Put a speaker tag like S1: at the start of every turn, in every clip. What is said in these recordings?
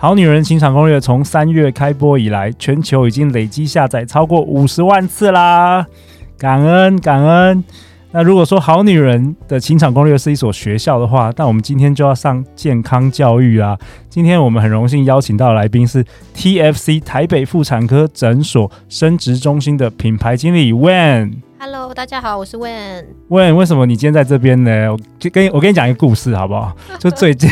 S1: 好女人情场攻略从三月开播以来，全球已经累计下载超过五十万次啦！感恩感恩。那如果说好女人的情场攻略是一所学校的话，那我们今天就要上健康教育啊。今天我们很荣幸邀请到的来宾是 TFC 台北妇产科诊所生殖中心的品牌经理 Wen。
S2: Hello，大家好，我是 Wen。
S1: Wen，为什么你今天在这边呢？我就跟我跟你讲一个故事好不好？就最近。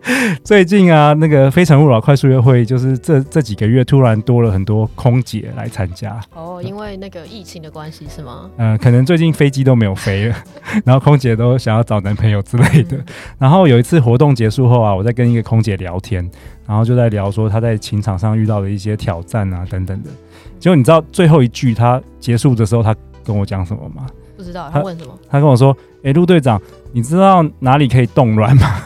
S1: 最近啊，那个非诚勿扰快速约会，就是这这几个月突然多了很多空姐来参加。
S2: 哦，因为那个疫情的关系是吗？
S1: 嗯、呃，可能最近飞机都没有飞了，然后空姐都想要找男朋友之类的。然后有一次活动结束后啊，我在跟一个空姐聊天，然后就在聊说她在情场上遇到的一些挑战啊等等的。结果你知道最后一句她结束的时候，她跟我讲什么吗？
S2: 不知道，她问什么？
S1: 她跟我说：“哎，陆队长，你知道哪里可以冻卵吗？”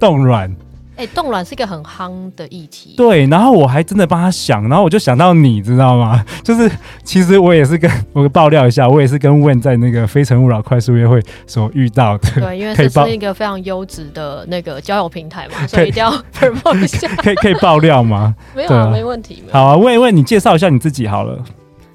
S1: 冻卵，
S2: 哎、欸，冻卵是一个很夯的议题。
S1: 对，然后我还真的帮他想，然后我就想到你知道吗？就是其实我也是跟我爆料一下，我也是跟 Win 在那个非诚勿扰快速约会所遇到的。
S2: 对，因为这是一个非常优质的那个交友平台嘛，所以一定要 promote 一下。
S1: 可以可以爆料吗？
S2: 没有啊，没问题。
S1: 好啊，Wen Wen，你介绍一下你自己好了。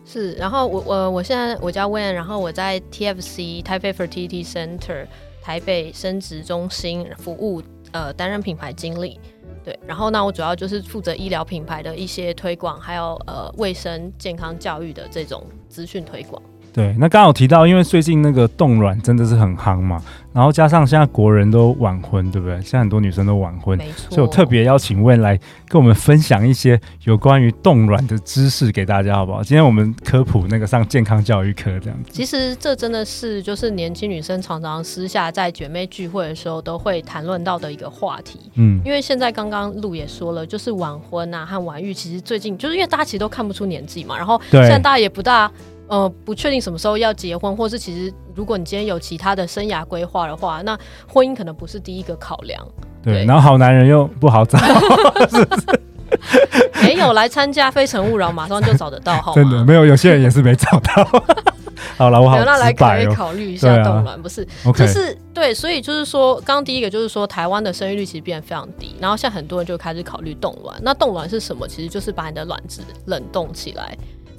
S2: 是，然后我我我现在我叫 Wen，然后我在 TFC 台北 Fertility Center 台北生殖中心服务。呃，担任品牌经理，对，然后呢，我主要就是负责医疗品牌的一些推广，还有呃卫生健康教育的这种资讯推广。
S1: 对，那刚好提到，因为最近那个冻卵真的是很夯嘛，然后加上现在国人都晚婚，对不对？现在很多女生都晚婚，没错。所以我特别邀请 Wen 来跟我们分享一些有关于冻卵的知识给大家，好不好？今天我们科普那个上健康教育课这样子。
S2: 其实这真的是就是年轻女生常常私下在姐妹聚会的时候都会谈论到的一个话题。嗯，因为现在刚刚陆也说了，就是晚婚啊和晚育，其实最近就是因为大家其实都看不出年纪嘛，然后现在大家也不大。呃，不确定什么时候要结婚，或是其实如果你今天有其他的生涯规划的话，那婚姻可能不是第一个考量。
S1: 对，对，然后好男人又不好找，是不是？
S2: 没有来参加《非诚勿扰》，马上就找得到，好吗？
S1: 真的没有，有些人也是没找到。好了，我好。那来可以
S2: 考虑一下冻卵，不是？就.是对，所以就是说，刚刚第一个就是说，台湾的生育率其实变得非常低，然后现在很多人就开始考虑冻卵。那冻卵是什么？其实就是把你的卵子冷冻起来。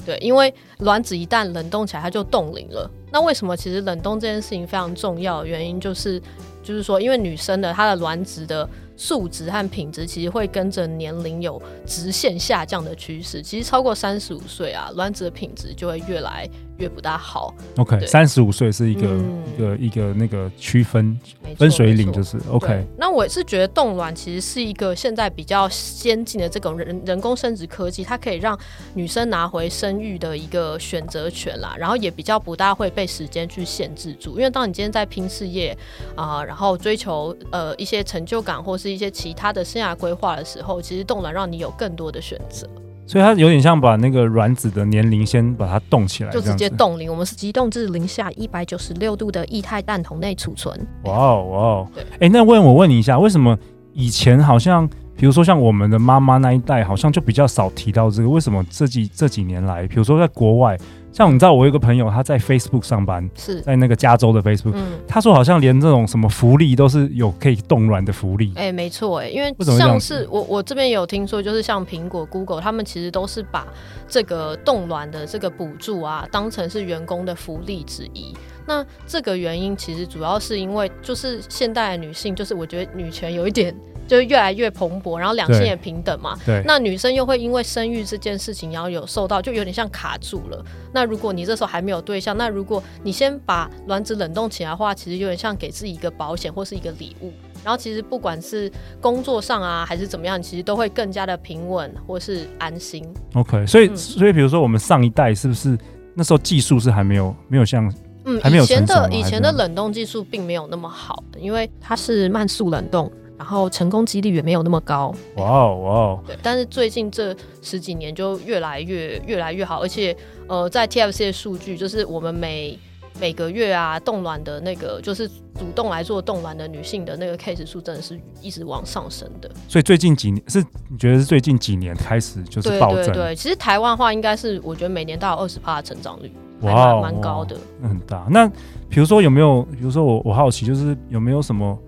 S2: 对，因为卵子一旦冷冻起来，它就冻龄了。那为什么其实冷冻这件事情非常重要？原因就是，就是说，因为女生的她的卵子的数值和品质，其实会跟着年龄有直线下降的趋势。其实超过三十五岁啊，卵子的品质就会越来越不大好。
S1: OK，三十五岁是一个、嗯、一个一个那个区分分水岭，就是 OK。
S2: 那我是觉得冻卵其实是一个现在比较先进的这种人人工生殖科技，它可以让女生拿回生育的一个选择权啦，然后也比较不大会被时间去限制住。因为当你今天在拼事业啊、呃，然后追求呃一些成就感或是一些其他的生涯规划的时候，其实冻卵让你有更多的选择。
S1: 所以它有点像把那个卵子的年龄先把它冻起来，
S2: 就直接冻龄。我们是急冻至零下一百九十六度的液态氮桶内储存。
S1: 哇哦哇哦！哎、欸，那问我问你一下，为什么以前好像，比如说像我们的妈妈那一代，好像就比较少提到这个？为什么这几这几年来，比如说在国外？像你知道，我有一个朋友，他在 Facebook 上班，是在那个加州的 Facebook，嗯。他说好像连这种什么福利都是有可以冻卵的福利。
S2: 哎、欸，没错，哎，因为像是我我这边有听说，就是像苹果、Google，他们其实都是把这个冻卵的这个补助啊，当成是员工的福利之一。那这个原因其实主要是因为，就是现代的女性，就是我觉得女权有一点。就越来越蓬勃，然后两性也平等嘛。对。那女生又会因为生育这件事情，然后有受到，就有点像卡住了。那如果你这时候还没有对象，那如果你先把卵子冷冻起来的话，其实有点像给自己一个保险或是一个礼物。然后其实不管是工作上啊，还是怎么样，其实都会更加的平稳或是安心。
S1: OK，所以、嗯、所以比如说我们上一代是不是那时候技术是还没有没有像
S2: 嗯以前的以前的冷冻技术并没有那么好的，因为它是慢速冷冻。然后成功几率也没有那么高。
S1: 哇哦哇哦！
S2: 对，但是最近这十几年就越来越越来越好，而且呃，在 TFC 的数据，就是我们每每个月啊，冻卵的那个就是主动来做冻卵的女性的那个 case 数，真的是一直往上升的。
S1: 所以最近几年是你觉得是最近几年开始就是暴增？
S2: 对对对，其实台湾的话应该是我觉得每年都有二十趴的成长率，哇，蛮高的，
S1: 那很大。那比如说有没有？比如说我我好奇就是有没有什么？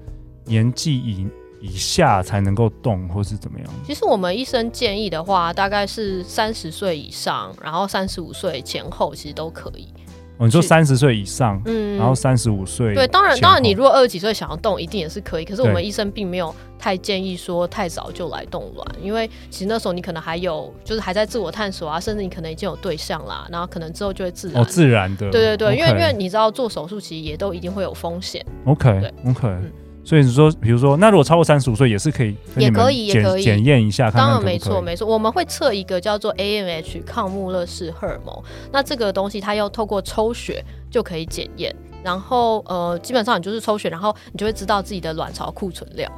S1: 年纪以以下才能够动，或是怎么样？
S2: 其实我们医生建议的话，大概是三十岁以上，然后三十五岁前后，其实都可以。
S1: 哦，你说三十岁以上，嗯，然后三十五岁，
S2: 对，当然，当然，你如果二十几岁想要动，一定也是可以。可是我们医生并没有太建议说太早就来冻卵，因为其实那时候你可能还有，就是还在自我探索啊，甚至你可能已经有对象啦，然后可能之后就会自然，
S1: 哦，自然的，
S2: 对对对，因为因为你知道做手术其实也都一定会有风险。
S1: OK，对，OK。所以你说，比如说，那如果超过三十五岁，也是可以，
S2: 也可以，也可以
S1: 检验一下。
S2: 当然没错，没错，我们会测一个叫做 AMH 抗穆勒氏荷尔蒙。那这个东西它要透过抽血就可以检验，然后呃，基本上你就是抽血，然后你就会知道自己的卵巢库存量。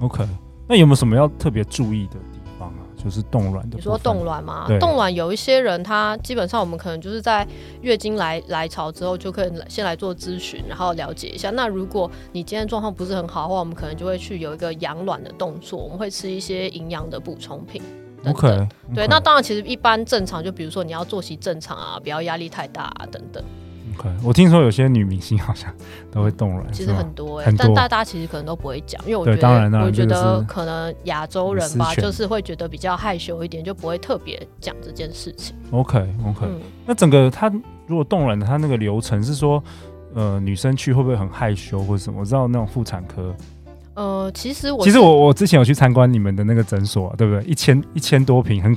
S1: OK，那有没有什么要特别注意的？就是冻卵的，
S2: 你说冻卵吗？冻卵有一些人，他基本上我们可能就是在月经来来潮之后，就可以先来做咨询，然后了解一下。那如果你今天状况不是很好的话，我们可能就会去有一个养卵的动作，我们会吃一些营养的补充品等等。
S1: Okay, okay.
S2: 对，那当然其实一般正常，就比如说你要作息正常啊，不要压力太大啊等等。
S1: 我听说有些女明星好像都会冻卵，
S2: 其实很多哎、
S1: 欸，
S2: 但大家其实可能都不会讲，因为我觉得，我觉得可能亚洲人吧，就是会觉得比较害羞一点，就不会特别讲这件事情。
S1: OK OK，、嗯、那整个他如果冻卵的他那个流程是说，呃，女生去会不会很害羞或者什么？我知道那种妇产科。
S2: 呃，其实我
S1: 其实我我之前有去参观你们的那个诊所、啊，对不对？一千一千多平，很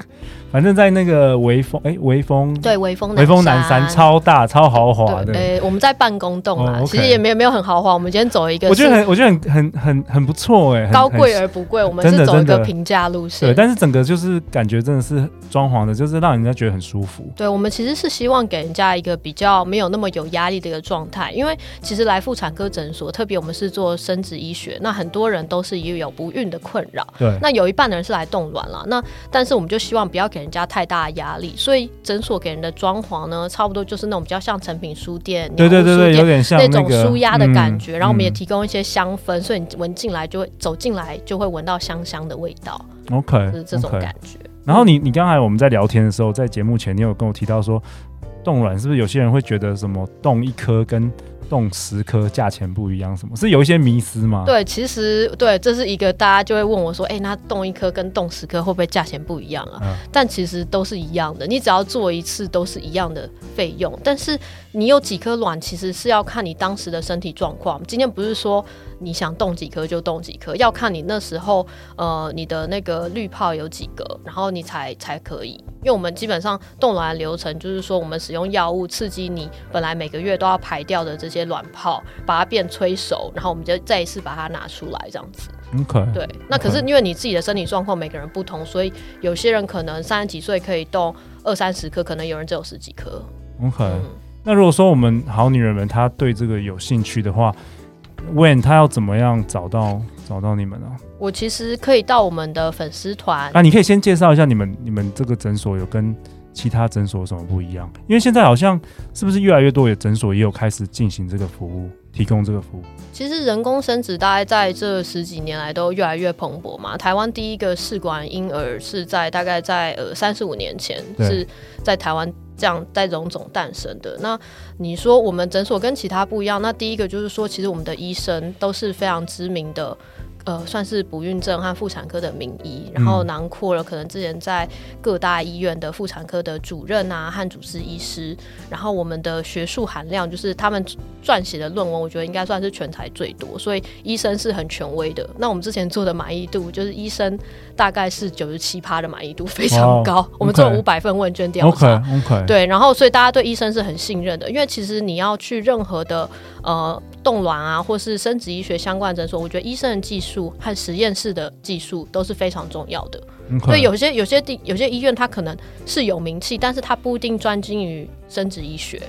S1: 反正在那个微风哎，微风
S2: 对微风
S1: 微风南山超大超豪华的。
S2: 哎，我们在办公栋啊，哦 okay、其实也没有没有很豪华。我们今天走一个，
S1: 我觉得很我觉得很很很很不错哎，
S2: 高贵而不贵。我们是走一个平价路线，
S1: 对，但是整个就是感觉真的是装潢的，就是让人家觉得很舒服。
S2: 对，我们其实是希望给人家一个比较没有那么有压力的一个状态，因为其实来妇产科诊所，特别我们是做生殖医学，那很多人都是也有不孕的困扰，
S1: 对，
S2: 那有一半的人是来冻卵了，那但是我们就希望不要给人家太大的压力，所以诊所给人的装潢呢，差不多就是那种比较像成品书店，
S1: 对对对对，有点像
S2: 那种舒压的感觉，然后我们也提供一些香氛，所以你闻进来就会走进来就会闻到香香的味道
S1: ，OK，
S2: 就是这种感觉。
S1: 然后你你刚才我们在聊天的时候，在节目前你有跟我提到说，冻卵是不是有些人会觉得什么冻一颗跟冻十颗价钱不一样，什么是有一些迷思吗？
S2: 对，其实对，这是一个大家就会问我说，哎、欸，那动一颗跟动十颗会不会价钱不一样啊？嗯、但其实都是一样的，你只要做一次都是一样的费用。但是你有几颗卵，其实是要看你当时的身体状况。今天不是说你想动几颗就动几颗，要看你那时候呃你的那个滤泡有几个，然后你才才可以。因为我们基本上冻卵的流程就是说，我们使用药物刺激你本来每个月都要排掉的这些卵泡，把它变催熟，然后我们就再一次把它拿出来，这样子。
S1: OK。
S2: 对，那可是因为你自己的身体状况每个人不同，所以有些人可能三十几岁可以动二三十颗，可能有人只有十几颗。
S1: OK、嗯。那如果说我们好女人们她对这个有兴趣的话，When 她要怎么样找到找到你们呢？
S2: 我其实可以到我们的粉丝团
S1: 啊，你可以先介绍一下你们你们这个诊所有跟其他诊所有什么不一样？因为现在好像是不是越来越多的诊所也有开始进行这个服务，提供这个服务。
S2: 其实人工生殖大概在这十几年来都越来越蓬勃嘛。台湾第一个试管婴儿是在大概在呃三十五年前是在台湾这样在荣总诞生的。那你说我们诊所跟其他不一样，那第一个就是说，其实我们的医生都是非常知名的。呃，算是不孕症和妇产科的名医，然后囊括了可能之前在各大医院的妇产科的主任啊和主治医师，然后我们的学术含量就是他们撰写的论文，我觉得应该算是全台最多，所以医生是很权威的。那我们之前做的满意度，就是医生大概是九十七趴的满意度，非常高。Wow. 我们做了五百份问卷调查
S1: ，okay, okay.
S2: 对，然后所以大家对医生是很信任的，因为其实你要去任何的呃冻卵啊，或是生殖医学相关诊所，我觉得医生的技术。和实验室的技术都是非常重要的。对，有些有些地有些医院，它可能是有名气，但是它不一定专精于生殖医学。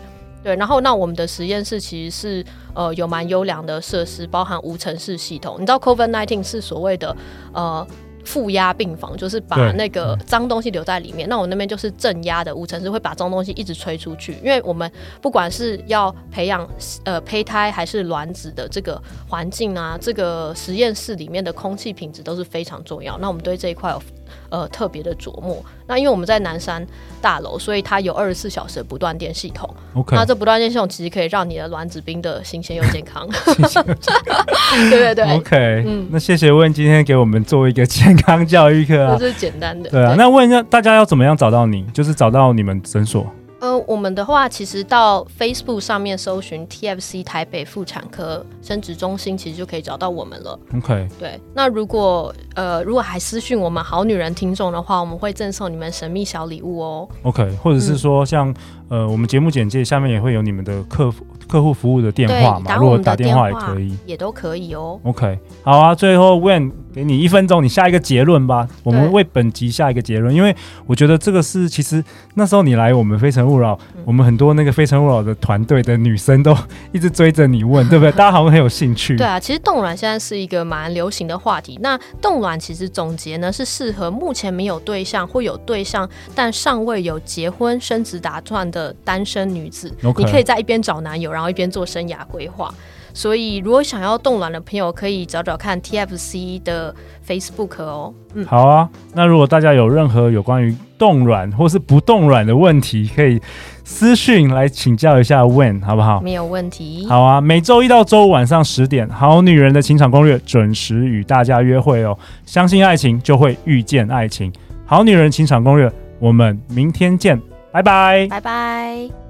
S2: 对，然后那我们的实验室其实是呃有蛮优良的设施，包含无尘室系统。你知道 COVID nineteen 是所谓的呃。负压病房就是把那个脏东西留在里面，那我那边就是正压的五层是，会把脏东西一直吹出去。因为我们不管是要培养呃胚胎还是卵子的这个环境啊，这个实验室里面的空气品质都是非常重要。那我们对这一块有。呃，特别的琢磨。那因为我们在南山大楼，所以它有二十四小时的不断电系统。
S1: OK，
S2: 那这不断电系统其实可以让你的卵子冰的新鲜又健康。对对对。
S1: OK，嗯，那谢谢问今天给我们做一个健康教育课啊，
S2: 这是简单的。
S1: 对啊，对那问一下大家要怎么样找到你？就是找到你们诊所。
S2: 呃，我们的话，其实到 Facebook 上面搜寻 TFC 台北妇产科生殖中心，其实就可以找到我们了。
S1: OK，
S2: 对。那如果呃，如果还私讯我们好女人听众的话，我们会赠送你们神秘小礼物哦。
S1: OK，或者是说像、嗯、呃，我们节目简介下面也会有你们的客服。客户服务的电话嘛，如果打电话也可以，
S2: 也都可以哦。
S1: OK，好啊，最后 Wen 给你一分钟，你下一个结论吧。我们为本集下一个结论，因为我觉得这个是其实那时候你来我们非诚勿扰，嗯、我们很多那个非诚勿扰的团队的女生都一直追着你问，对不对？大家好像很有兴趣。
S2: 对啊，其实冻卵现在是一个蛮流行的话题。那冻卵其实总结呢是适合目前没有对象或有对象但尚未有结婚生子打算的单身女子，Okay. 你可以在一边找男友。然后一边做生涯规划，所以如果想要冻卵的朋友，可以找找看 TFC 的 Facebook 哦。嗯，
S1: 好啊。那如果大家有任何有关于冻卵或是不冻卵的问题，可以私讯来请教一下 Wen，好不好？
S2: 没有问题。
S1: 好啊，每周一到周五晚上十点，《好女人的情场攻略》准时与大家约会哦。相信爱情，就会遇见爱情。好女人情场攻略，我们明天见，拜拜，
S2: 拜拜。